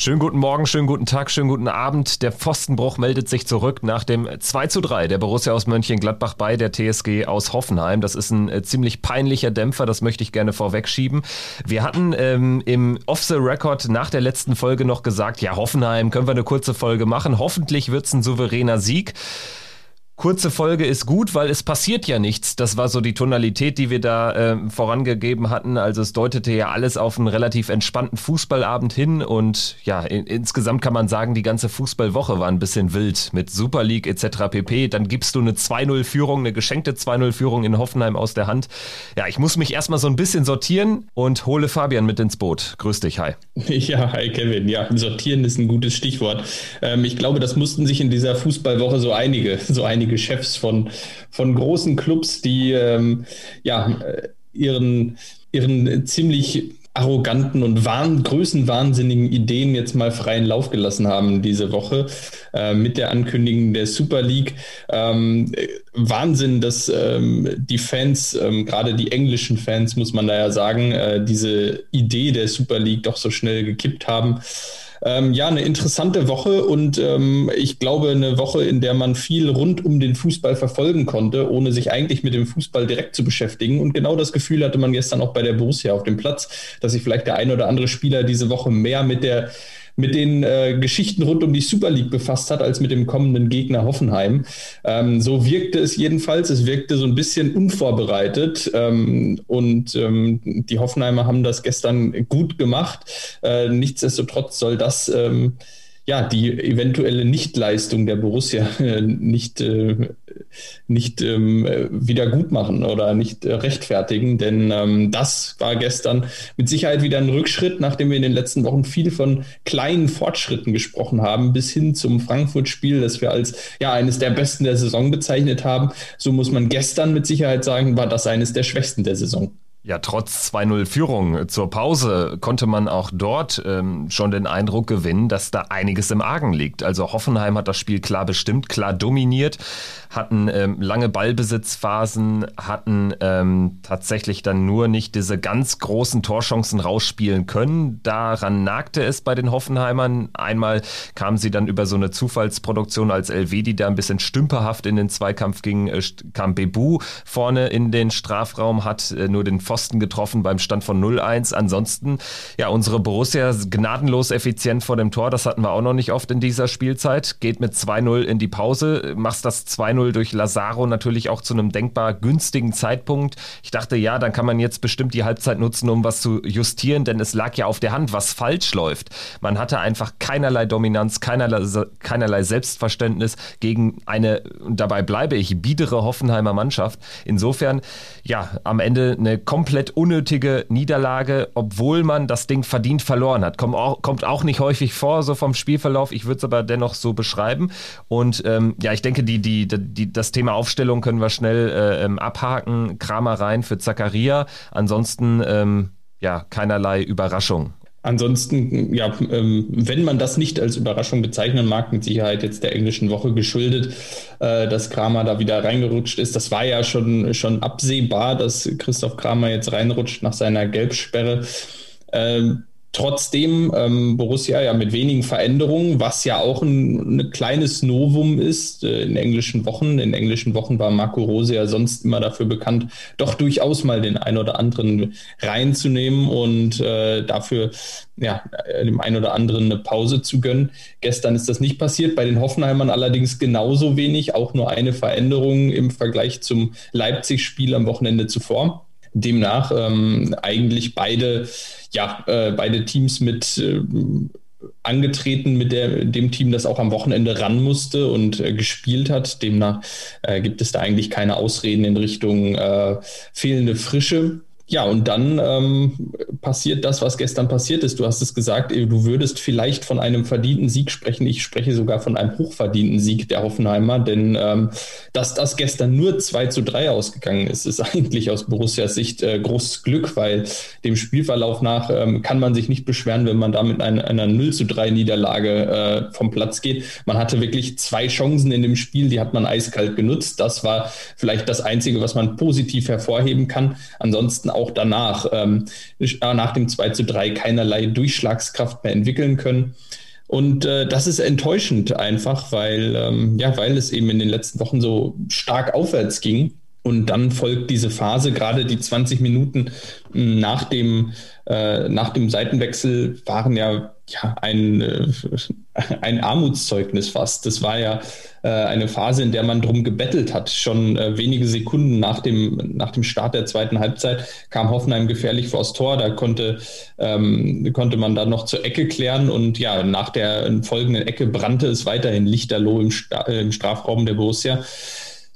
Schönen guten Morgen, schönen guten Tag, schönen guten Abend. Der Pfostenbruch meldet sich zurück nach dem 2 zu 3 der Borussia aus Mönchengladbach bei der TSG aus Hoffenheim. Das ist ein äh, ziemlich peinlicher Dämpfer, das möchte ich gerne vorwegschieben. Wir hatten ähm, im Off-the-Record nach der letzten Folge noch gesagt, ja, Hoffenheim, können wir eine kurze Folge machen. Hoffentlich wird es ein souveräner Sieg. Kurze Folge ist gut, weil es passiert ja nichts. Das war so die Tonalität, die wir da äh, vorangegeben hatten. Also es deutete ja alles auf einen relativ entspannten Fußballabend hin und ja, in, insgesamt kann man sagen, die ganze Fußballwoche war ein bisschen wild mit Super League etc. pp. Dann gibst du eine 2-0-Führung, eine geschenkte 2-0-Führung in Hoffenheim aus der Hand. Ja, ich muss mich erstmal so ein bisschen sortieren und hole Fabian mit ins Boot. Grüß dich, hi. Ja, hi Kevin. Ja, sortieren ist ein gutes Stichwort. Ähm, ich glaube, das mussten sich in dieser Fußballwoche so einige, so einige einige Chefs von, von großen Clubs, die ähm, ja, äh, ihren, ihren ziemlich arroganten und wahn, größenwahnsinnigen Ideen jetzt mal freien Lauf gelassen haben diese Woche äh, mit der Ankündigung der Super League. Ähm, Wahnsinn, dass ähm, die Fans, ähm, gerade die englischen Fans, muss man da ja sagen, äh, diese Idee der Super League doch so schnell gekippt haben. Ähm, ja, eine interessante Woche und ähm, ich glaube eine Woche, in der man viel rund um den Fußball verfolgen konnte, ohne sich eigentlich mit dem Fußball direkt zu beschäftigen. Und genau das Gefühl hatte man gestern auch bei der Borussia auf dem Platz, dass sich vielleicht der ein oder andere Spieler diese Woche mehr mit der mit den äh, Geschichten rund um die Super League befasst hat, als mit dem kommenden Gegner Hoffenheim. Ähm, so wirkte es jedenfalls. Es wirkte so ein bisschen unvorbereitet. Ähm, und ähm, die Hoffenheimer haben das gestern gut gemacht. Äh, nichtsdestotrotz soll das ähm, ja, die eventuelle Nichtleistung der Borussia äh, nicht, äh, nicht ähm, wieder gut machen oder nicht äh, rechtfertigen, denn ähm, das war gestern mit Sicherheit wieder ein Rückschritt, nachdem wir in den letzten Wochen viel von kleinen Fortschritten gesprochen haben, bis hin zum Frankfurt-Spiel, das wir als ja eines der besten der Saison bezeichnet haben. So muss man gestern mit Sicherheit sagen, war das eines der schwächsten der Saison. Ja, trotz 2-0 Führung zur Pause konnte man auch dort ähm, schon den Eindruck gewinnen, dass da einiges im Argen liegt. Also Hoffenheim hat das Spiel klar bestimmt, klar dominiert, hatten ähm, lange Ballbesitzphasen, hatten ähm, tatsächlich dann nur nicht diese ganz großen Torchancen rausspielen können. Daran nagte es bei den Hoffenheimern. Einmal kamen sie dann über so eine Zufallsproduktion, als Elvedi da ein bisschen stümperhaft in den Zweikampf ging, äh, kam Bebu vorne in den Strafraum, hat äh, nur den Pfosten getroffen beim Stand von 0-1. Ansonsten, ja, unsere Borussia gnadenlos effizient vor dem Tor. Das hatten wir auch noch nicht oft in dieser Spielzeit. Geht mit 2-0 in die Pause, machst das 2-0 durch Lazaro natürlich auch zu einem denkbar günstigen Zeitpunkt. Ich dachte, ja, dann kann man jetzt bestimmt die Halbzeit nutzen, um was zu justieren, denn es lag ja auf der Hand, was falsch läuft. Man hatte einfach keinerlei Dominanz, keinerlei, keinerlei Selbstverständnis gegen eine, dabei bleibe ich, biedere Hoffenheimer Mannschaft. Insofern, ja, am Ende eine komplett komplett unnötige Niederlage, obwohl man das Ding verdient verloren hat. Kommt auch, kommt auch nicht häufig vor, so vom Spielverlauf. Ich würde es aber dennoch so beschreiben. Und ähm, ja, ich denke, die, die, die, das Thema Aufstellung können wir schnell äh, ähm, abhaken. Kramer rein für Zakaria. Ansonsten ähm, ja, keinerlei Überraschung. Ansonsten, ja, ähm, wenn man das nicht als Überraschung bezeichnen mag, mit Sicherheit jetzt der englischen Woche geschuldet, äh, dass Kramer da wieder reingerutscht ist. Das war ja schon, schon absehbar, dass Christoph Kramer jetzt reinrutscht nach seiner Gelbsperre. Ähm, Trotzdem ähm, Borussia ja mit wenigen Veränderungen, was ja auch ein, ein kleines Novum ist äh, in englischen Wochen. In englischen Wochen war Marco Rose ja sonst immer dafür bekannt, doch durchaus mal den ein oder anderen reinzunehmen und äh, dafür ja, dem ein oder anderen eine Pause zu gönnen. Gestern ist das nicht passiert, bei den Hoffenheimern allerdings genauso wenig, auch nur eine Veränderung im Vergleich zum Leipzig-Spiel am Wochenende zuvor. Demnach ähm, eigentlich beide, ja, äh, beide Teams mit äh, angetreten mit der, dem Team, das auch am Wochenende ran musste und äh, gespielt hat. Demnach äh, gibt es da eigentlich keine Ausreden in Richtung äh, fehlende Frische. Ja, und dann ähm, passiert das, was gestern passiert ist. Du hast es gesagt, du würdest vielleicht von einem verdienten Sieg sprechen. Ich spreche sogar von einem hochverdienten Sieg der Hoffenheimer, denn ähm, dass das gestern nur 2 zu 3 ausgegangen ist, ist eigentlich aus Borussias Sicht äh, großes Glück, weil dem Spielverlauf nach ähm, kann man sich nicht beschweren, wenn man da mit einer, einer 0 zu 3 Niederlage äh, vom Platz geht. Man hatte wirklich zwei Chancen in dem Spiel, die hat man eiskalt genutzt. Das war vielleicht das Einzige, was man positiv hervorheben kann. Ansonsten auch danach, ähm, nach dem 2 zu 3 keinerlei Durchschlagskraft mehr entwickeln können. Und äh, das ist enttäuschend einfach, weil, ähm, ja, weil es eben in den letzten Wochen so stark aufwärts ging. Und dann folgt diese Phase, gerade die 20 Minuten nach dem, äh, nach dem Seitenwechsel waren ja, ja ein, äh, ein Armutszeugnis fast. Das war ja äh, eine Phase, in der man drum gebettelt hat. Schon äh, wenige Sekunden nach dem, nach dem Start der zweiten Halbzeit kam Hoffenheim gefährlich vors Tor. Da konnte, ähm, konnte man dann noch zur Ecke klären und ja, nach der folgenden Ecke brannte es weiterhin lichterloh im, Sta im Strafraum der Borussia.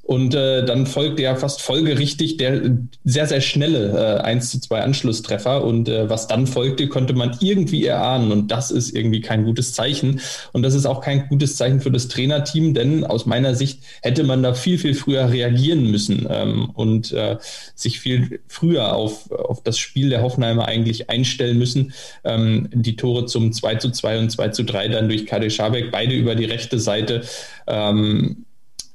Und äh, dann folgte ja fast folgerichtig der sehr, sehr schnelle äh, 1 zu 2 Anschlusstreffer. Und äh, was dann folgte, konnte man irgendwie erahnen. Und das ist irgendwie kein gutes Zeichen. Und das ist auch kein gutes Zeichen für das Trainerteam, denn aus meiner Sicht hätte man da viel, viel früher reagieren müssen ähm, und äh, sich viel früher auf, auf das Spiel der Hoffenheimer eigentlich einstellen müssen. Ähm, die Tore zum 2 zu 2 und 2 zu 3 dann durch Kade Schabek, beide über die rechte Seite. Ähm,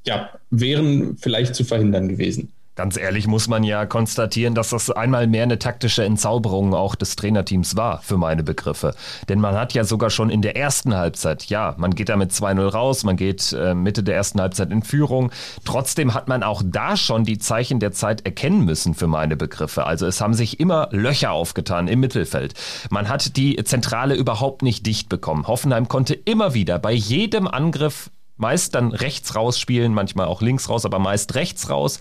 ja, wären vielleicht zu verhindern gewesen. Ganz ehrlich muss man ja konstatieren, dass das einmal mehr eine taktische Entzauberung auch des Trainerteams war, für meine Begriffe. Denn man hat ja sogar schon in der ersten Halbzeit, ja, man geht da mit 2-0 raus, man geht äh, Mitte der ersten Halbzeit in Führung. Trotzdem hat man auch da schon die Zeichen der Zeit erkennen müssen, für meine Begriffe. Also es haben sich immer Löcher aufgetan im Mittelfeld. Man hat die Zentrale überhaupt nicht dicht bekommen. Hoffenheim konnte immer wieder bei jedem Angriff meist dann rechts rausspielen, manchmal auch links raus, aber meist rechts raus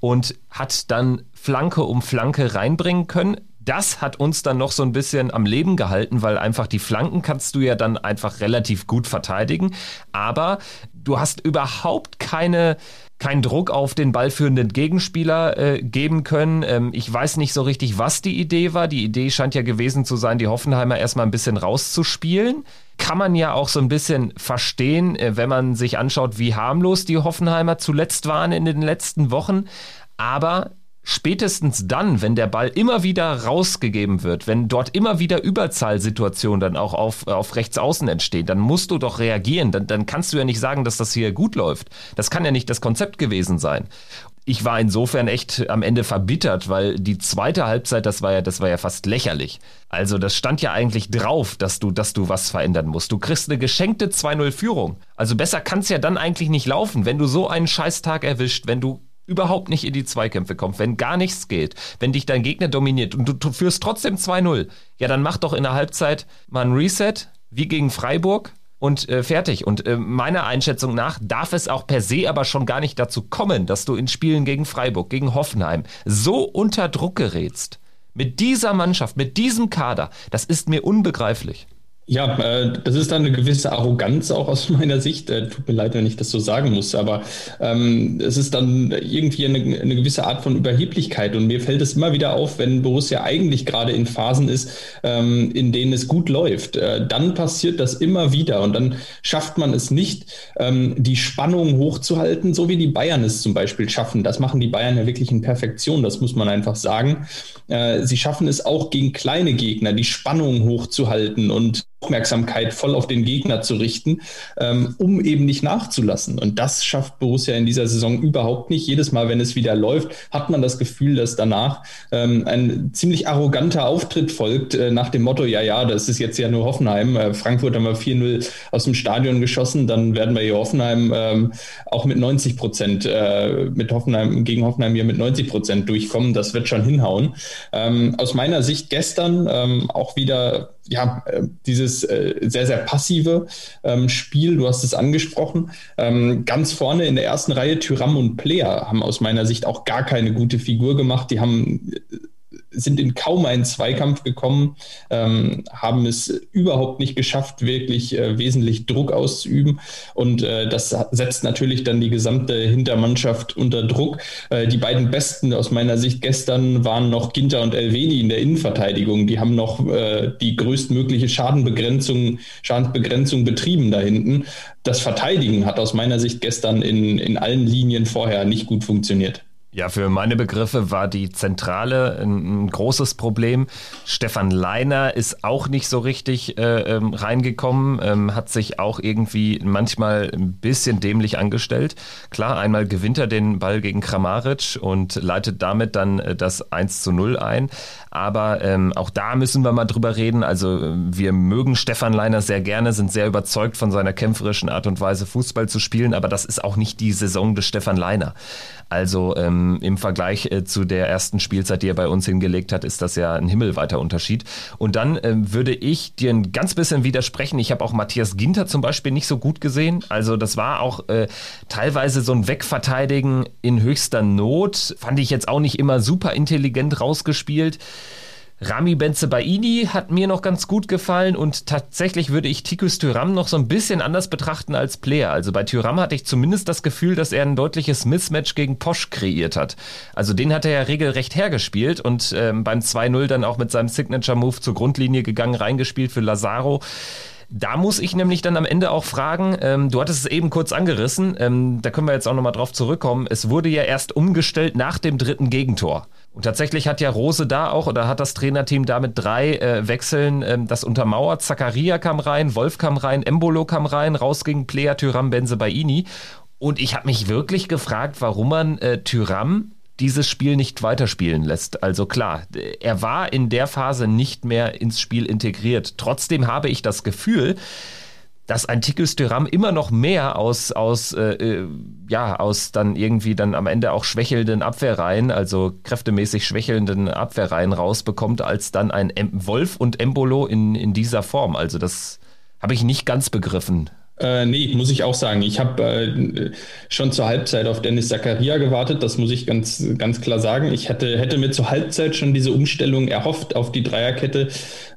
und hat dann Flanke um Flanke reinbringen können. Das hat uns dann noch so ein bisschen am Leben gehalten, weil einfach die Flanken kannst du ja dann einfach relativ gut verteidigen, aber du hast überhaupt keine keinen Druck auf den ballführenden Gegenspieler äh, geben können. Ähm, ich weiß nicht so richtig, was die Idee war. Die Idee scheint ja gewesen zu sein, die Hoffenheimer erstmal ein bisschen rauszuspielen kann man ja auch so ein bisschen verstehen, äh, wenn man sich anschaut, wie harmlos die Hoffenheimer zuletzt waren in den letzten Wochen. Aber spätestens dann, wenn der Ball immer wieder rausgegeben wird, wenn dort immer wieder Überzahlsituationen dann auch auf, auf rechts außen entstehen, dann musst du doch reagieren. Dann, dann kannst du ja nicht sagen, dass das hier gut läuft. Das kann ja nicht das Konzept gewesen sein ich war insofern echt am Ende verbittert, weil die zweite Halbzeit, das war ja, das war ja fast lächerlich. Also das stand ja eigentlich drauf, dass du, dass du was verändern musst. Du kriegst eine geschenkte 2-0 Führung. Also besser kann es ja dann eigentlich nicht laufen, wenn du so einen Scheißtag erwischt, wenn du überhaupt nicht in die Zweikämpfe kommst, wenn gar nichts geht, wenn dich dein Gegner dominiert und du, du führst trotzdem 2-0, ja dann mach doch in der Halbzeit mal ein Reset, wie gegen Freiburg, und äh, fertig. Und äh, meiner Einschätzung nach darf es auch per se aber schon gar nicht dazu kommen, dass du in Spielen gegen Freiburg, gegen Hoffenheim so unter Druck gerätst. Mit dieser Mannschaft, mit diesem Kader, das ist mir unbegreiflich. Ja, äh, das ist dann eine gewisse Arroganz auch aus meiner Sicht. Äh, tut mir leid, wenn ich das so sagen muss, aber ähm, es ist dann irgendwie eine, eine, gewisse Art von Überheblichkeit. Und mir fällt es immer wieder auf, wenn Borussia eigentlich gerade in Phasen ist, ähm, in denen es gut läuft. Äh, dann passiert das immer wieder und dann schafft man es nicht, ähm, die Spannung hochzuhalten, so wie die Bayern es zum Beispiel schaffen. Das machen die Bayern ja wirklich in Perfektion, das muss man einfach sagen. Äh, sie schaffen es auch gegen kleine Gegner, die Spannung hochzuhalten und Aufmerksamkeit voll auf den Gegner zu richten, ähm, um eben nicht nachzulassen. Und das schafft Borussia in dieser Saison überhaupt nicht. Jedes Mal, wenn es wieder läuft, hat man das Gefühl, dass danach ähm, ein ziemlich arroganter Auftritt folgt, äh, nach dem Motto, ja, ja, das ist jetzt ja nur Hoffenheim. Äh, Frankfurt haben wir 4-0 aus dem Stadion geschossen, dann werden wir hier Hoffenheim ähm, auch mit 90 Prozent, äh, mit Hoffenheim, gegen Hoffenheim hier mit 90 Prozent durchkommen. Das wird schon hinhauen. Ähm, aus meiner Sicht gestern ähm, auch wieder ja, äh, dieses äh, sehr, sehr passive ähm, Spiel, du hast es angesprochen. Ähm, ganz vorne in der ersten Reihe Tyram und Player haben aus meiner Sicht auch gar keine gute Figur gemacht. Die haben äh, sind in kaum einen Zweikampf gekommen, ähm, haben es überhaupt nicht geschafft, wirklich äh, wesentlich Druck auszuüben. Und äh, das setzt natürlich dann die gesamte Hintermannschaft unter Druck. Äh, die beiden besten aus meiner Sicht gestern waren noch Ginter und Elvedi in der Innenverteidigung. Die haben noch äh, die größtmögliche Schadenbegrenzung, Schadensbegrenzung betrieben da hinten. Das Verteidigen hat aus meiner Sicht gestern in, in allen Linien vorher nicht gut funktioniert. Ja, für meine Begriffe war die Zentrale ein, ein großes Problem. Stefan Leiner ist auch nicht so richtig äh, ähm, reingekommen, ähm, hat sich auch irgendwie manchmal ein bisschen dämlich angestellt. Klar, einmal gewinnt er den Ball gegen Kramaric und leitet damit dann äh, das 1 zu 0 ein. Aber ähm, auch da müssen wir mal drüber reden. Also äh, wir mögen Stefan Leiner sehr gerne, sind sehr überzeugt von seiner kämpferischen Art und Weise, Fußball zu spielen. Aber das ist auch nicht die Saison des Stefan Leiner. Also ähm, im Vergleich äh, zu der ersten Spielzeit, die er bei uns hingelegt hat, ist das ja ein himmelweiter Unterschied. Und dann ähm, würde ich dir ein ganz bisschen widersprechen. Ich habe auch Matthias Ginter zum Beispiel nicht so gut gesehen. Also das war auch äh, teilweise so ein Wegverteidigen in höchster Not. Fand ich jetzt auch nicht immer super intelligent rausgespielt. Rami Benzebaini hat mir noch ganz gut gefallen und tatsächlich würde ich Tikus Tyram noch so ein bisschen anders betrachten als Player. Also bei Tyram hatte ich zumindest das Gefühl, dass er ein deutliches Mismatch gegen Posch kreiert hat. Also den hat er ja regelrecht hergespielt und ähm, beim 2-0 dann auch mit seinem Signature-Move zur Grundlinie gegangen, reingespielt für Lazaro. Da muss ich nämlich dann am Ende auch fragen, ähm, du hattest es eben kurz angerissen, ähm, da können wir jetzt auch nochmal drauf zurückkommen. Es wurde ja erst umgestellt nach dem dritten Gegentor. Und tatsächlich hat ja Rose da auch oder hat das Trainerteam da mit drei äh, Wechseln ähm, das untermauert. Zakaria kam rein, Wolf kam rein, Embolo kam rein, raus ging Plea Tyram Benzebaini. Und ich habe mich wirklich gefragt, warum man äh, Tyram dieses Spiel nicht weiterspielen lässt. Also klar, er war in der Phase nicht mehr ins Spiel integriert. Trotzdem habe ich das Gefühl, dass ein Tikus Tyram immer noch mehr aus, aus, äh, äh, ja, aus dann irgendwie dann am Ende auch schwächelnden Abwehrreihen, also kräftemäßig schwächelnden Abwehrreihen rausbekommt, als dann ein Wolf und Embolo in, in dieser Form. Also das habe ich nicht ganz begriffen. Äh, nee, muss ich auch sagen. Ich habe äh, schon zur Halbzeit auf Dennis Zakaria gewartet, das muss ich ganz, ganz klar sagen. Ich hätte, hätte mir zur Halbzeit schon diese Umstellung erhofft auf die Dreierkette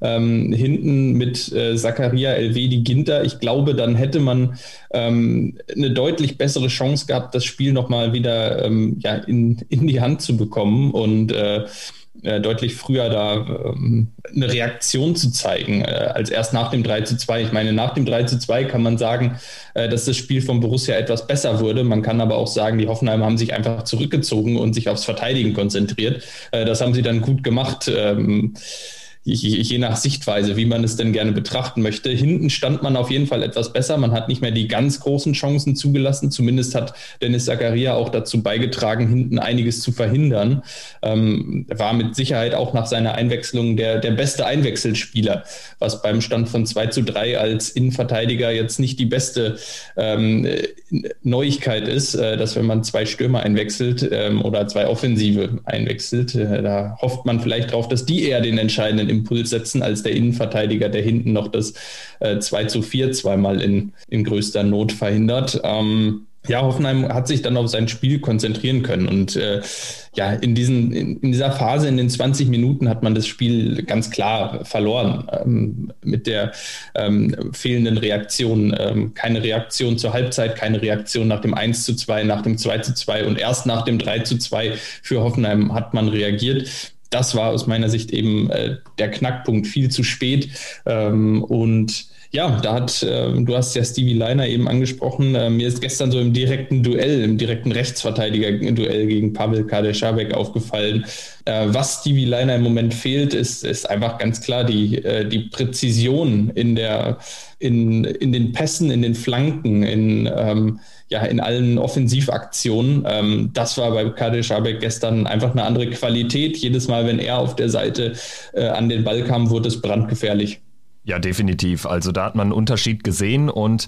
ähm, hinten mit äh, Zakaria, Elvedi, Ginter. Ich glaube, dann hätte man ähm, eine deutlich bessere Chance gehabt, das Spiel nochmal wieder ähm, ja, in, in die Hand zu bekommen und äh, äh, deutlich früher da ähm, eine Reaktion zu zeigen, äh, als erst nach dem 3 zu 2. Ich meine, nach dem 3 zu 2 kann man sagen, äh, dass das Spiel von Borussia etwas besser wurde. Man kann aber auch sagen, die Hoffenheimer haben sich einfach zurückgezogen und sich aufs Verteidigen konzentriert. Äh, das haben sie dann gut gemacht. Ähm, je, nach Sichtweise, wie man es denn gerne betrachten möchte. Hinten stand man auf jeden Fall etwas besser. Man hat nicht mehr die ganz großen Chancen zugelassen. Zumindest hat Dennis Zakaria auch dazu beigetragen, hinten einiges zu verhindern. Ähm, war mit Sicherheit auch nach seiner Einwechslung der, der beste Einwechselspieler, was beim Stand von 2 zu 3 als Innenverteidiger jetzt nicht die beste ähm, Neuigkeit ist, äh, dass wenn man zwei Stürmer einwechselt ähm, oder zwei Offensive einwechselt, äh, da hofft man vielleicht drauf, dass die eher den entscheidenden Impuls setzen als der Innenverteidiger, der hinten noch das äh, 2 zu 4 zweimal in, in größter Not verhindert. Ähm, ja, Hoffenheim hat sich dann auf sein Spiel konzentrieren können. Und äh, ja, in, diesen, in, in, dieser Phase, in den 20 Minuten, hat man das Spiel ganz klar verloren. Ähm, mit der ähm, fehlenden Reaktion. Ähm, keine Reaktion zur Halbzeit, keine Reaktion nach dem 1 zu 2, nach dem 2 zu 2 und erst nach dem 3 zu 2 für Hoffenheim hat man reagiert das war aus meiner Sicht eben äh, der Knackpunkt viel zu spät. Ähm, und ja, da hat, äh, du hast ja Stevie Leiner eben angesprochen. Äh, mir ist gestern so im direkten Duell, im direkten Rechtsverteidiger-Duell gegen Pavel Kadeschabek aufgefallen. Äh, was Stevie Leiner im Moment fehlt, ist, ist einfach ganz klar die, äh, die Präzision in der, in, in den Pässen, in den Flanken, in, ähm, ja, in allen Offensivaktionen. Ähm, das war bei Kadesh Abek gestern einfach eine andere Qualität. Jedes Mal, wenn er auf der Seite äh, an den Ball kam, wurde es brandgefährlich. Ja, definitiv. Also da hat man einen Unterschied gesehen und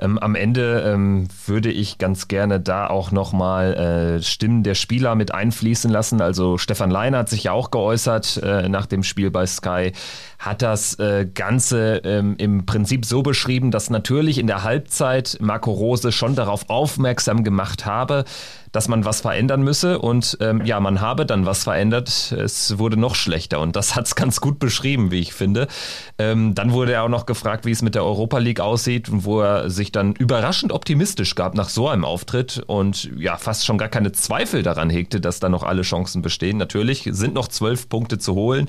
ähm, am Ende ähm, würde ich ganz gerne da auch nochmal äh, Stimmen der Spieler mit einfließen lassen. Also Stefan Leiner hat sich ja auch geäußert äh, nach dem Spiel bei Sky, hat das äh, Ganze ähm, im Prinzip so beschrieben, dass natürlich in der Halbzeit Marco Rose schon darauf aufmerksam gemacht habe, dass man was verändern müsse und ähm, ja, man habe dann was verändert. Es wurde noch schlechter und das hat es ganz gut beschrieben, wie ich finde. Ähm, dann wurde er auch noch gefragt, wie es mit der Europa League aussieht und wo er sich dann überraschend optimistisch gab nach so einem Auftritt und ja, fast schon gar keine Zweifel daran hegte, dass da noch alle Chancen bestehen. Natürlich sind noch zwölf Punkte zu holen,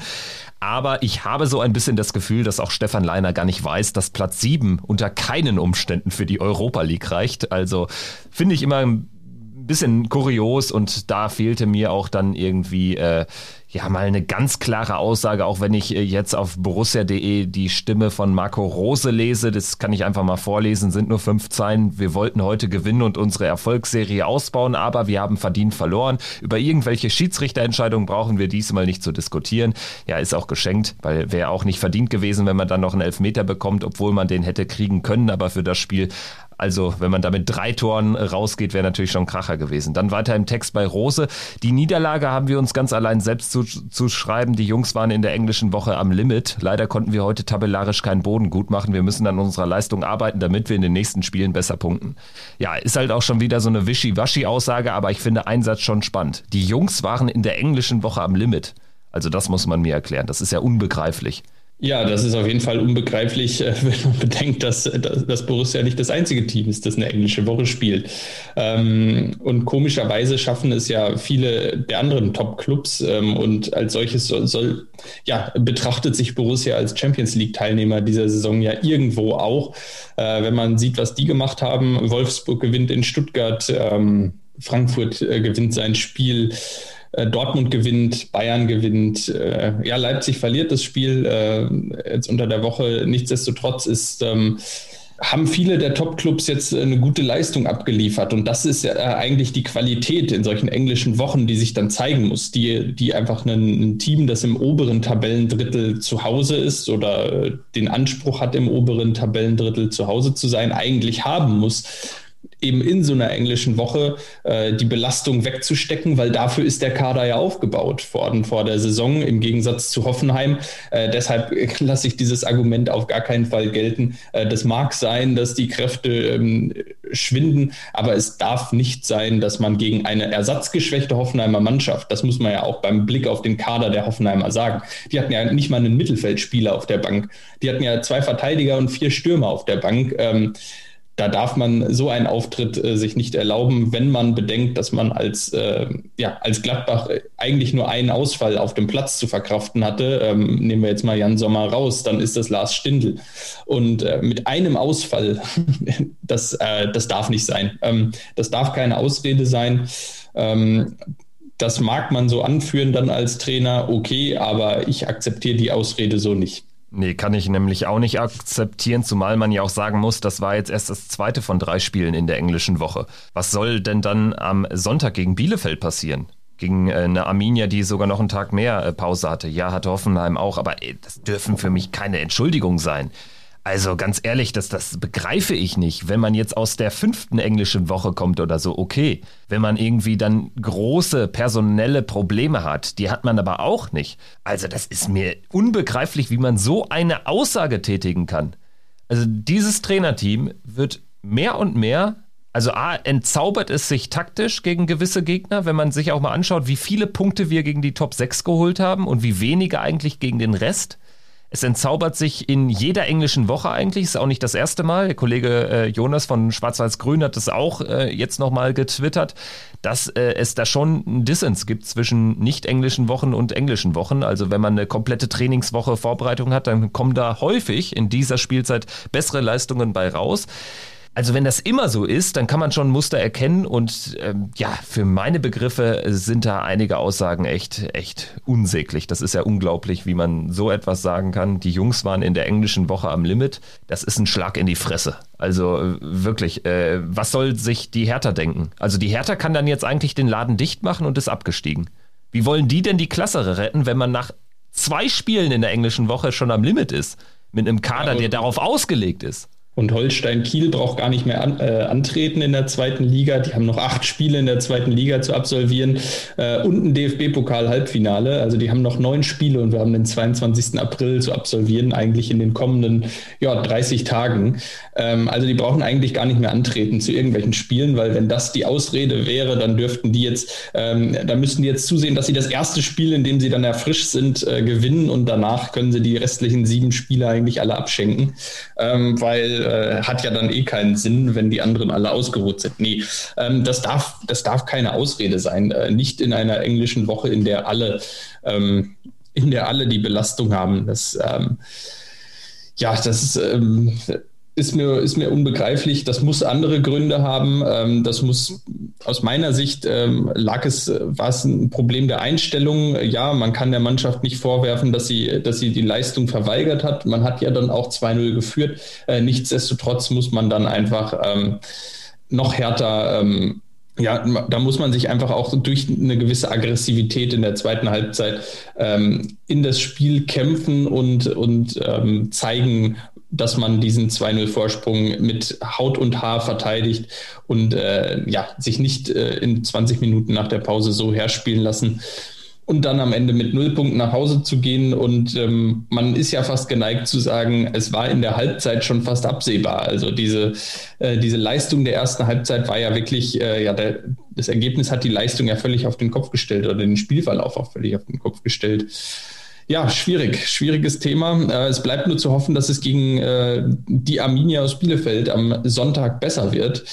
aber ich habe so ein bisschen das Gefühl, dass auch Stefan Leiner gar nicht weiß, dass Platz 7 unter keinen Umständen für die Europa League reicht. Also finde ich immer ein bisschen kurios und da fehlte mir auch dann irgendwie äh, ja mal eine ganz klare Aussage, auch wenn ich äh, jetzt auf borussia.de die Stimme von Marco Rose lese, das kann ich einfach mal vorlesen, sind nur fünf Zeilen. Wir wollten heute gewinnen und unsere Erfolgsserie ausbauen, aber wir haben verdient verloren. Über irgendwelche Schiedsrichterentscheidungen brauchen wir diesmal nicht zu diskutieren. Ja, ist auch geschenkt, weil wäre auch nicht verdient gewesen, wenn man dann noch einen Elfmeter bekommt, obwohl man den hätte kriegen können, aber für das Spiel also, wenn man da mit drei Toren rausgeht, wäre natürlich schon Kracher gewesen. Dann weiter im Text bei Rose. Die Niederlage haben wir uns ganz allein selbst zu, zu schreiben. Die Jungs waren in der englischen Woche am Limit. Leider konnten wir heute tabellarisch keinen Boden gut machen. Wir müssen an unserer Leistung arbeiten, damit wir in den nächsten Spielen besser punkten. Ja, ist halt auch schon wieder so eine Wischi-Waschi-Aussage, aber ich finde einen Satz schon spannend. Die Jungs waren in der englischen Woche am Limit. Also das muss man mir erklären. Das ist ja unbegreiflich. Ja, das ist auf jeden Fall unbegreiflich, äh, wenn man bedenkt, dass, dass Borussia nicht das einzige Team ist, das eine englische Woche spielt. Ähm, und komischerweise schaffen es ja viele der anderen Top-Clubs ähm, und als solches soll, soll, ja, betrachtet sich Borussia als Champions League-Teilnehmer dieser Saison ja irgendwo auch. Äh, wenn man sieht, was die gemacht haben, Wolfsburg gewinnt in Stuttgart, ähm, Frankfurt äh, gewinnt sein Spiel. Äh, Dortmund gewinnt, Bayern gewinnt, äh, ja, Leipzig verliert das Spiel äh, jetzt unter der Woche. Nichtsdestotrotz ist, ähm, haben viele der Top-Clubs jetzt eine gute Leistung abgeliefert. Und das ist ja eigentlich die Qualität in solchen englischen Wochen, die sich dann zeigen muss, die, die einfach ein, ein Team, das im oberen Tabellendrittel zu Hause ist oder den Anspruch hat, im oberen Tabellendrittel zu Hause zu sein, eigentlich haben muss eben in so einer englischen Woche äh, die Belastung wegzustecken, weil dafür ist der Kader ja aufgebaut worden vor der Saison im Gegensatz zu Hoffenheim. Äh, deshalb lasse ich dieses Argument auf gar keinen Fall gelten. Äh, das mag sein, dass die Kräfte ähm, schwinden, aber es darf nicht sein, dass man gegen eine ersatzgeschwächte Hoffenheimer Mannschaft, das muss man ja auch beim Blick auf den Kader der Hoffenheimer sagen, die hatten ja nicht mal einen Mittelfeldspieler auf der Bank. Die hatten ja zwei Verteidiger und vier Stürmer auf der Bank. Ähm, da darf man so einen Auftritt äh, sich nicht erlauben, wenn man bedenkt, dass man als, äh, ja, als Gladbach eigentlich nur einen Ausfall auf dem Platz zu verkraften hatte. Ähm, nehmen wir jetzt mal Jan Sommer raus, dann ist das Lars Stindl. Und äh, mit einem Ausfall, das, äh, das darf nicht sein. Ähm, das darf keine Ausrede sein. Ähm, das mag man so anführen dann als Trainer, okay, aber ich akzeptiere die Ausrede so nicht. Nee, kann ich nämlich auch nicht akzeptieren, zumal man ja auch sagen muss, das war jetzt erst das zweite von drei Spielen in der englischen Woche. Was soll denn dann am Sonntag gegen Bielefeld passieren? Gegen äh, eine Arminia, die sogar noch einen Tag mehr äh, Pause hatte. Ja, hatte Hoffenheim auch, aber das dürfen für mich keine Entschuldigung sein. Also ganz ehrlich, das, das begreife ich nicht. Wenn man jetzt aus der fünften englischen Woche kommt oder so, okay. Wenn man irgendwie dann große personelle Probleme hat, die hat man aber auch nicht. Also das ist mir unbegreiflich, wie man so eine Aussage tätigen kann. Also dieses Trainerteam wird mehr und mehr also A, entzaubert es sich taktisch gegen gewisse Gegner, wenn man sich auch mal anschaut, wie viele Punkte wir gegen die Top 6 geholt haben und wie wenige eigentlich gegen den Rest. Es entzaubert sich in jeder englischen Woche eigentlich, ist auch nicht das erste Mal. Der Kollege äh, Jonas von Schwarz-Weiß-Grün hat es auch äh, jetzt nochmal getwittert, dass äh, es da schon einen Dissens gibt zwischen nicht englischen Wochen und englischen Wochen. Also wenn man eine komplette Trainingswoche Vorbereitung hat, dann kommen da häufig in dieser Spielzeit bessere Leistungen bei raus. Also wenn das immer so ist, dann kann man schon Muster erkennen und ähm, ja, für meine Begriffe sind da einige Aussagen echt, echt unsäglich. Das ist ja unglaublich, wie man so etwas sagen kann. Die Jungs waren in der englischen Woche am Limit. Das ist ein Schlag in die Fresse. Also äh, wirklich, äh, was soll sich die Hertha denken? Also die Hertha kann dann jetzt eigentlich den Laden dicht machen und ist abgestiegen. Wie wollen die denn die Klasse retten, wenn man nach zwei Spielen in der englischen Woche schon am Limit ist? Mit einem Kader, der darauf ausgelegt ist. Und Holstein Kiel braucht gar nicht mehr an, äh, antreten in der zweiten Liga. Die haben noch acht Spiele in der zweiten Liga zu absolvieren äh, und ein DFB-Pokal-Halbfinale. Also die haben noch neun Spiele und wir haben den 22. April zu absolvieren, eigentlich in den kommenden ja, 30 Tagen. Ähm, also die brauchen eigentlich gar nicht mehr antreten zu irgendwelchen Spielen, weil wenn das die Ausrede wäre, dann dürften die jetzt, ähm, da müssten die jetzt zusehen, dass sie das erste Spiel, in dem sie dann erfrischt sind, äh, gewinnen und danach können sie die restlichen sieben Spiele eigentlich alle abschenken, ähm, weil äh, hat ja dann eh keinen Sinn, wenn die anderen alle ausgeruht sind. Nee, ähm, das, darf, das darf keine Ausrede sein. Äh, nicht in einer englischen Woche, in der alle, ähm, in der alle die Belastung haben. Das, ähm, ja, das ist, ähm, ist mir, ist mir unbegreiflich. Das muss andere Gründe haben. Ähm, das muss aus meiner Sicht ähm, lag es, war es ein Problem der Einstellung. Ja, man kann der Mannschaft nicht vorwerfen, dass sie, dass sie die Leistung verweigert hat. Man hat ja dann auch 2-0 geführt. Äh, nichtsdestotrotz muss man dann einfach ähm, noch härter ja, da muss man sich einfach auch durch eine gewisse Aggressivität in der zweiten Halbzeit ähm, in das Spiel kämpfen und, und ähm, zeigen, dass man diesen 2-0-Vorsprung mit Haut und Haar verteidigt und äh, ja, sich nicht äh, in 20 Minuten nach der Pause so herspielen lassen und dann am Ende mit Nullpunkten nach Hause zu gehen. Und ähm, man ist ja fast geneigt zu sagen, es war in der Halbzeit schon fast absehbar. Also diese, äh, diese Leistung der ersten Halbzeit war ja wirklich, äh, ja, der, das Ergebnis hat die Leistung ja völlig auf den Kopf gestellt oder den Spielverlauf auch völlig auf den Kopf gestellt. Ja, schwierig, schwieriges Thema. Äh, es bleibt nur zu hoffen, dass es gegen äh, die Arminia aus Bielefeld am Sonntag besser wird.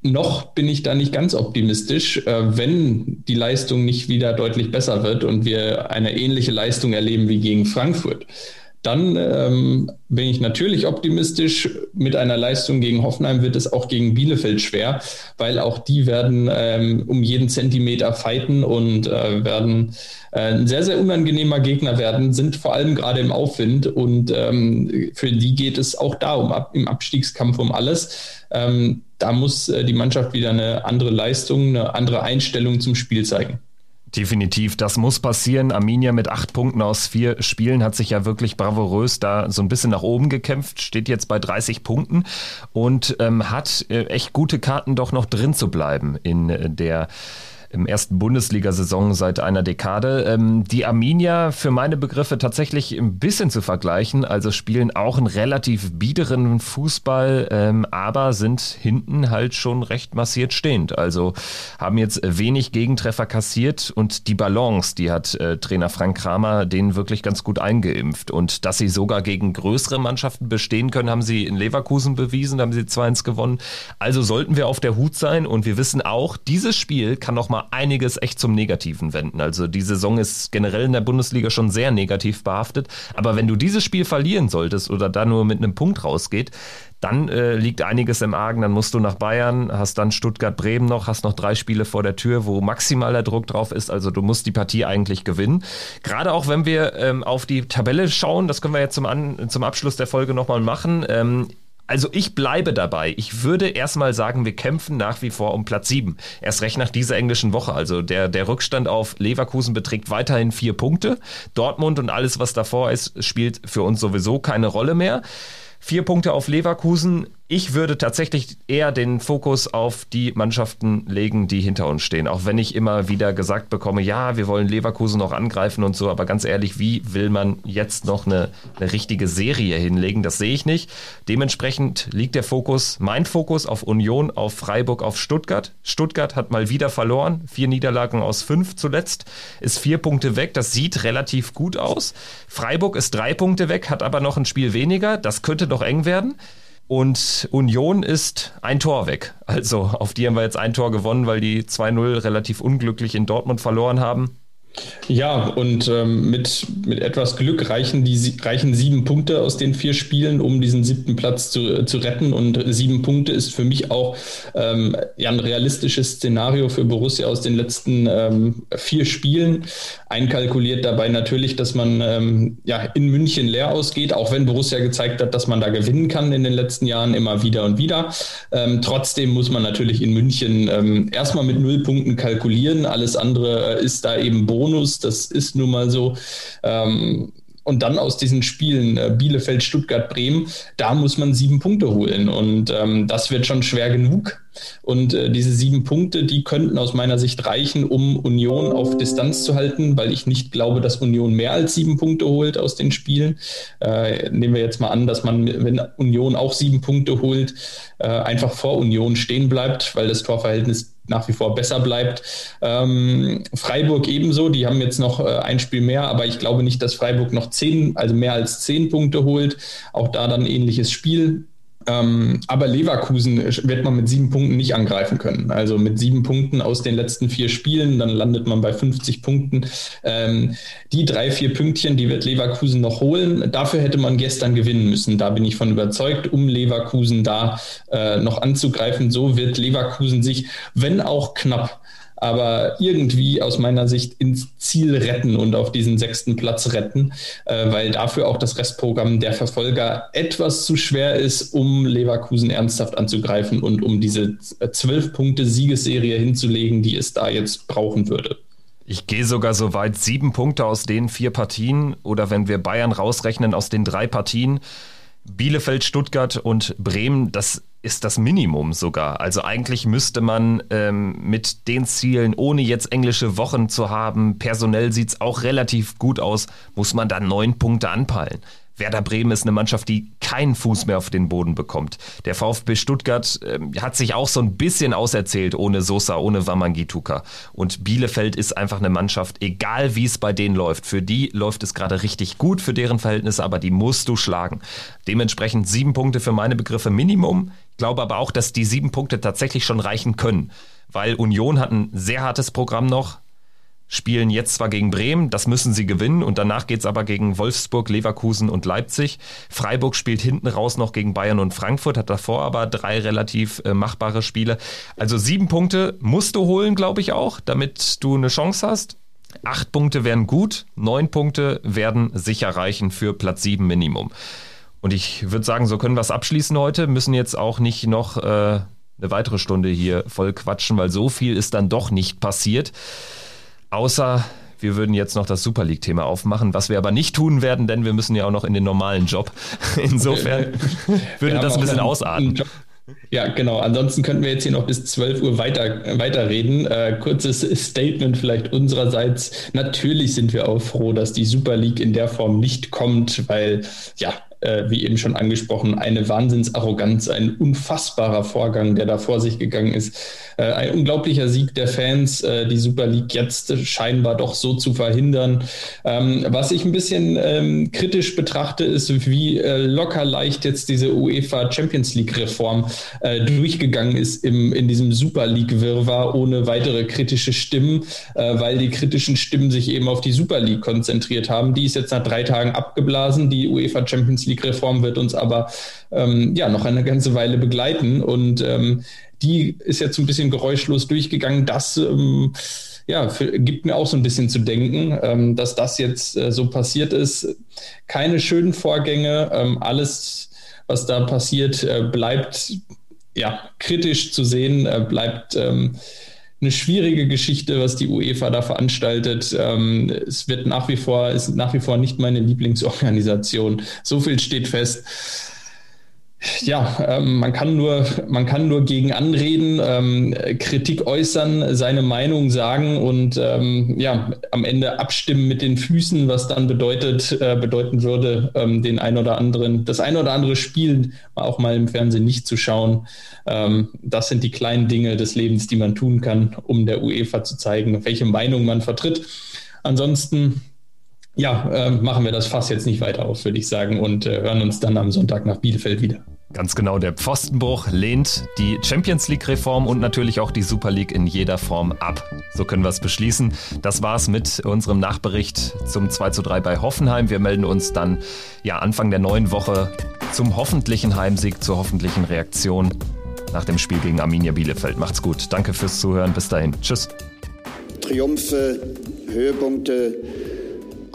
Noch bin ich da nicht ganz optimistisch, äh, wenn die Leistung nicht wieder deutlich besser wird und wir eine ähnliche Leistung erleben wie gegen Frankfurt dann ähm, bin ich natürlich optimistisch. Mit einer Leistung gegen Hoffenheim wird es auch gegen Bielefeld schwer, weil auch die werden ähm, um jeden Zentimeter fighten und äh, werden äh, ein sehr, sehr unangenehmer Gegner werden, sind vor allem gerade im Aufwind und ähm, für die geht es auch da um, im Abstiegskampf um alles. Ähm, da muss äh, die Mannschaft wieder eine andere Leistung, eine andere Einstellung zum Spiel zeigen. Definitiv, das muss passieren. Arminia mit acht Punkten aus vier Spielen hat sich ja wirklich bravourös da so ein bisschen nach oben gekämpft, steht jetzt bei 30 Punkten und ähm, hat äh, echt gute Karten doch noch drin zu bleiben in äh, der im ersten Bundesliga-Saison seit einer Dekade. Ähm, die Arminia für meine Begriffe tatsächlich ein bisschen zu vergleichen, also spielen auch einen relativ biederen Fußball, ähm, aber sind hinten halt schon recht massiert stehend. Also haben jetzt wenig Gegentreffer kassiert und die Balance, die hat äh, Trainer Frank Kramer denen wirklich ganz gut eingeimpft. Und dass sie sogar gegen größere Mannschaften bestehen können, haben sie in Leverkusen bewiesen, da haben sie 2-1 gewonnen. Also sollten wir auf der Hut sein und wir wissen auch, dieses Spiel kann noch mal einiges echt zum Negativen wenden. Also die Saison ist generell in der Bundesliga schon sehr negativ behaftet. Aber wenn du dieses Spiel verlieren solltest oder da nur mit einem Punkt rausgeht, dann äh, liegt einiges im Argen. Dann musst du nach Bayern, hast dann Stuttgart-Bremen noch, hast noch drei Spiele vor der Tür, wo maximaler Druck drauf ist. Also du musst die Partie eigentlich gewinnen. Gerade auch wenn wir ähm, auf die Tabelle schauen, das können wir jetzt zum, An zum Abschluss der Folge nochmal machen. Ähm, also ich bleibe dabei. Ich würde erstmal sagen, wir kämpfen nach wie vor um Platz 7. Erst recht nach dieser englischen Woche. Also der, der Rückstand auf Leverkusen beträgt weiterhin vier Punkte. Dortmund und alles, was davor ist, spielt für uns sowieso keine Rolle mehr. Vier Punkte auf Leverkusen ich würde tatsächlich eher den Fokus auf die Mannschaften legen, die hinter uns stehen. Auch wenn ich immer wieder gesagt bekomme, ja, wir wollen Leverkusen noch angreifen und so, aber ganz ehrlich, wie will man jetzt noch eine, eine richtige Serie hinlegen? Das sehe ich nicht. Dementsprechend liegt der Fokus, mein Fokus auf Union, auf Freiburg, auf Stuttgart. Stuttgart hat mal wieder verloren, vier Niederlagen aus fünf zuletzt, ist vier Punkte weg. Das sieht relativ gut aus. Freiburg ist drei Punkte weg, hat aber noch ein Spiel weniger. Das könnte doch eng werden. Und Union ist ein Tor weg. Also auf die haben wir jetzt ein Tor gewonnen, weil die 2-0 relativ unglücklich in Dortmund verloren haben. Ja, und ähm, mit, mit etwas Glück reichen, die, reichen sieben Punkte aus den vier Spielen, um diesen siebten Platz zu, zu retten. Und sieben Punkte ist für mich auch ähm, ja, ein realistisches Szenario für Borussia aus den letzten ähm, vier Spielen. Einkalkuliert dabei natürlich, dass man ähm, ja, in München leer ausgeht, auch wenn Borussia gezeigt hat, dass man da gewinnen kann in den letzten Jahren immer wieder und wieder. Ähm, trotzdem muss man natürlich in München ähm, erstmal mit null Punkten kalkulieren. Alles andere äh, ist da eben Bonus Bonus, das ist nun mal so. Ähm, und dann aus diesen Spielen äh, Bielefeld, Stuttgart, Bremen, da muss man sieben Punkte holen. Und ähm, das wird schon schwer genug. Und äh, diese sieben Punkte, die könnten aus meiner Sicht reichen, um Union auf Distanz zu halten, weil ich nicht glaube, dass Union mehr als sieben Punkte holt aus den Spielen. Äh, nehmen wir jetzt mal an, dass man, wenn Union auch sieben Punkte holt, äh, einfach vor Union stehen bleibt, weil das Torverhältnis nach wie vor besser bleibt. Ähm, Freiburg ebenso, die haben jetzt noch äh, ein Spiel mehr, aber ich glaube nicht, dass Freiburg noch zehn, also mehr als zehn Punkte holt. Auch da dann ähnliches Spiel. Ähm, aber Leverkusen wird man mit sieben Punkten nicht angreifen können. Also mit sieben Punkten aus den letzten vier Spielen, dann landet man bei 50 Punkten. Ähm, die drei, vier Pünktchen, die wird Leverkusen noch holen. Dafür hätte man gestern gewinnen müssen. Da bin ich von überzeugt, um Leverkusen da äh, noch anzugreifen. So wird Leverkusen sich, wenn auch knapp, aber irgendwie aus meiner Sicht ins Ziel retten und auf diesen sechsten Platz retten, äh, weil dafür auch das Restprogramm der Verfolger etwas zu schwer ist, um Leverkusen ernsthaft anzugreifen und um diese zwölf Punkte Siegesserie hinzulegen, die es da jetzt brauchen würde. Ich gehe sogar so weit, sieben Punkte aus den vier Partien oder wenn wir Bayern rausrechnen aus den drei Partien, Bielefeld, Stuttgart und Bremen, das ist das Minimum sogar. Also eigentlich müsste man ähm, mit den Zielen, ohne jetzt englische Wochen zu haben, personell sieht es auch relativ gut aus, muss man da neun Punkte anpeilen. Werder Bremen ist eine Mannschaft, die keinen Fuß mehr auf den Boden bekommt. Der VfB Stuttgart äh, hat sich auch so ein bisschen auserzählt ohne Sosa, ohne Wamangituka. Und Bielefeld ist einfach eine Mannschaft, egal wie es bei denen läuft. Für die läuft es gerade richtig gut für deren Verhältnisse, aber die musst du schlagen. Dementsprechend sieben Punkte für meine Begriffe Minimum. Glaube aber auch, dass die sieben Punkte tatsächlich schon reichen können. Weil Union hat ein sehr hartes Programm noch, spielen jetzt zwar gegen Bremen, das müssen sie gewinnen und danach geht's aber gegen Wolfsburg, Leverkusen und Leipzig. Freiburg spielt hinten raus noch gegen Bayern und Frankfurt, hat davor aber drei relativ äh, machbare Spiele. Also sieben Punkte musst du holen, glaube ich auch, damit du eine Chance hast. Acht Punkte wären gut, neun Punkte werden sicher reichen für Platz sieben Minimum. Und ich würde sagen, so können wir es abschließen heute, müssen jetzt auch nicht noch äh, eine weitere Stunde hier voll quatschen, weil so viel ist dann doch nicht passiert. Außer wir würden jetzt noch das Super League-Thema aufmachen, was wir aber nicht tun werden, denn wir müssen ja auch noch in den normalen Job. Insofern würde das ein bisschen ausarten. Ja, genau. Ansonsten könnten wir jetzt hier noch bis 12 Uhr weiter, weiterreden. Äh, kurzes Statement vielleicht unsererseits. Natürlich sind wir auch froh, dass die Super League in der Form nicht kommt, weil ja, äh, wie eben schon angesprochen, eine Wahnsinnsarroganz, ein unfassbarer Vorgang, der da vor sich gegangen ist. Äh, ein unglaublicher Sieg der Fans, äh, die Super League jetzt scheinbar doch so zu verhindern. Ähm, was ich ein bisschen ähm, kritisch betrachte, ist, wie äh, locker leicht jetzt diese UEFA Champions League Reform äh, durchgegangen ist im, in diesem Super League Wirrwarr ohne weitere kritische Stimmen, äh, weil die kritischen Stimmen sich eben auf die Super League konzentriert haben. Die ist jetzt nach drei Tagen abgeblasen. Die UEFA Champions League Reform wird uns aber ähm, ja noch eine ganze Weile begleiten und ähm, die ist jetzt ein bisschen geräuschlos durchgegangen. Das ähm, ja, für, gibt mir auch so ein bisschen zu denken, ähm, dass das jetzt äh, so passiert ist. Keine schönen Vorgänge, ähm, alles, was da passiert, äh, bleibt ja kritisch zu sehen, äh, bleibt ähm, eine schwierige Geschichte, was die UEFA da veranstaltet. Ähm, es wird nach wie vor, ist nach wie vor nicht meine Lieblingsorganisation. So viel steht fest ja, ähm, man kann nur, man kann nur gegen anreden, ähm, Kritik äußern, seine Meinung sagen und ähm, ja, am Ende abstimmen mit den Füßen, was dann bedeutet, äh, bedeuten würde, ähm, den ein oder anderen, das ein oder andere Spiel auch mal im Fernsehen nicht zu schauen. Ähm, das sind die kleinen Dinge des Lebens, die man tun kann, um der UEFA zu zeigen, welche Meinung man vertritt. Ansonsten ja, äh, machen wir das Fass jetzt nicht weiter auf, würde ich sagen, und äh, hören uns dann am Sonntag nach Bielefeld wieder. Ganz genau, der Pfostenbruch lehnt die Champions League-Reform und natürlich auch die Super League in jeder Form ab. So können wir es beschließen. Das war's mit unserem Nachbericht zum 2 zu 3 bei Hoffenheim. Wir melden uns dann ja Anfang der neuen Woche zum hoffentlichen Heimsieg, zur hoffentlichen Reaktion nach dem Spiel gegen Arminia Bielefeld. Macht's gut. Danke fürs Zuhören. Bis dahin. Tschüss. Triumphe, Höhepunkte,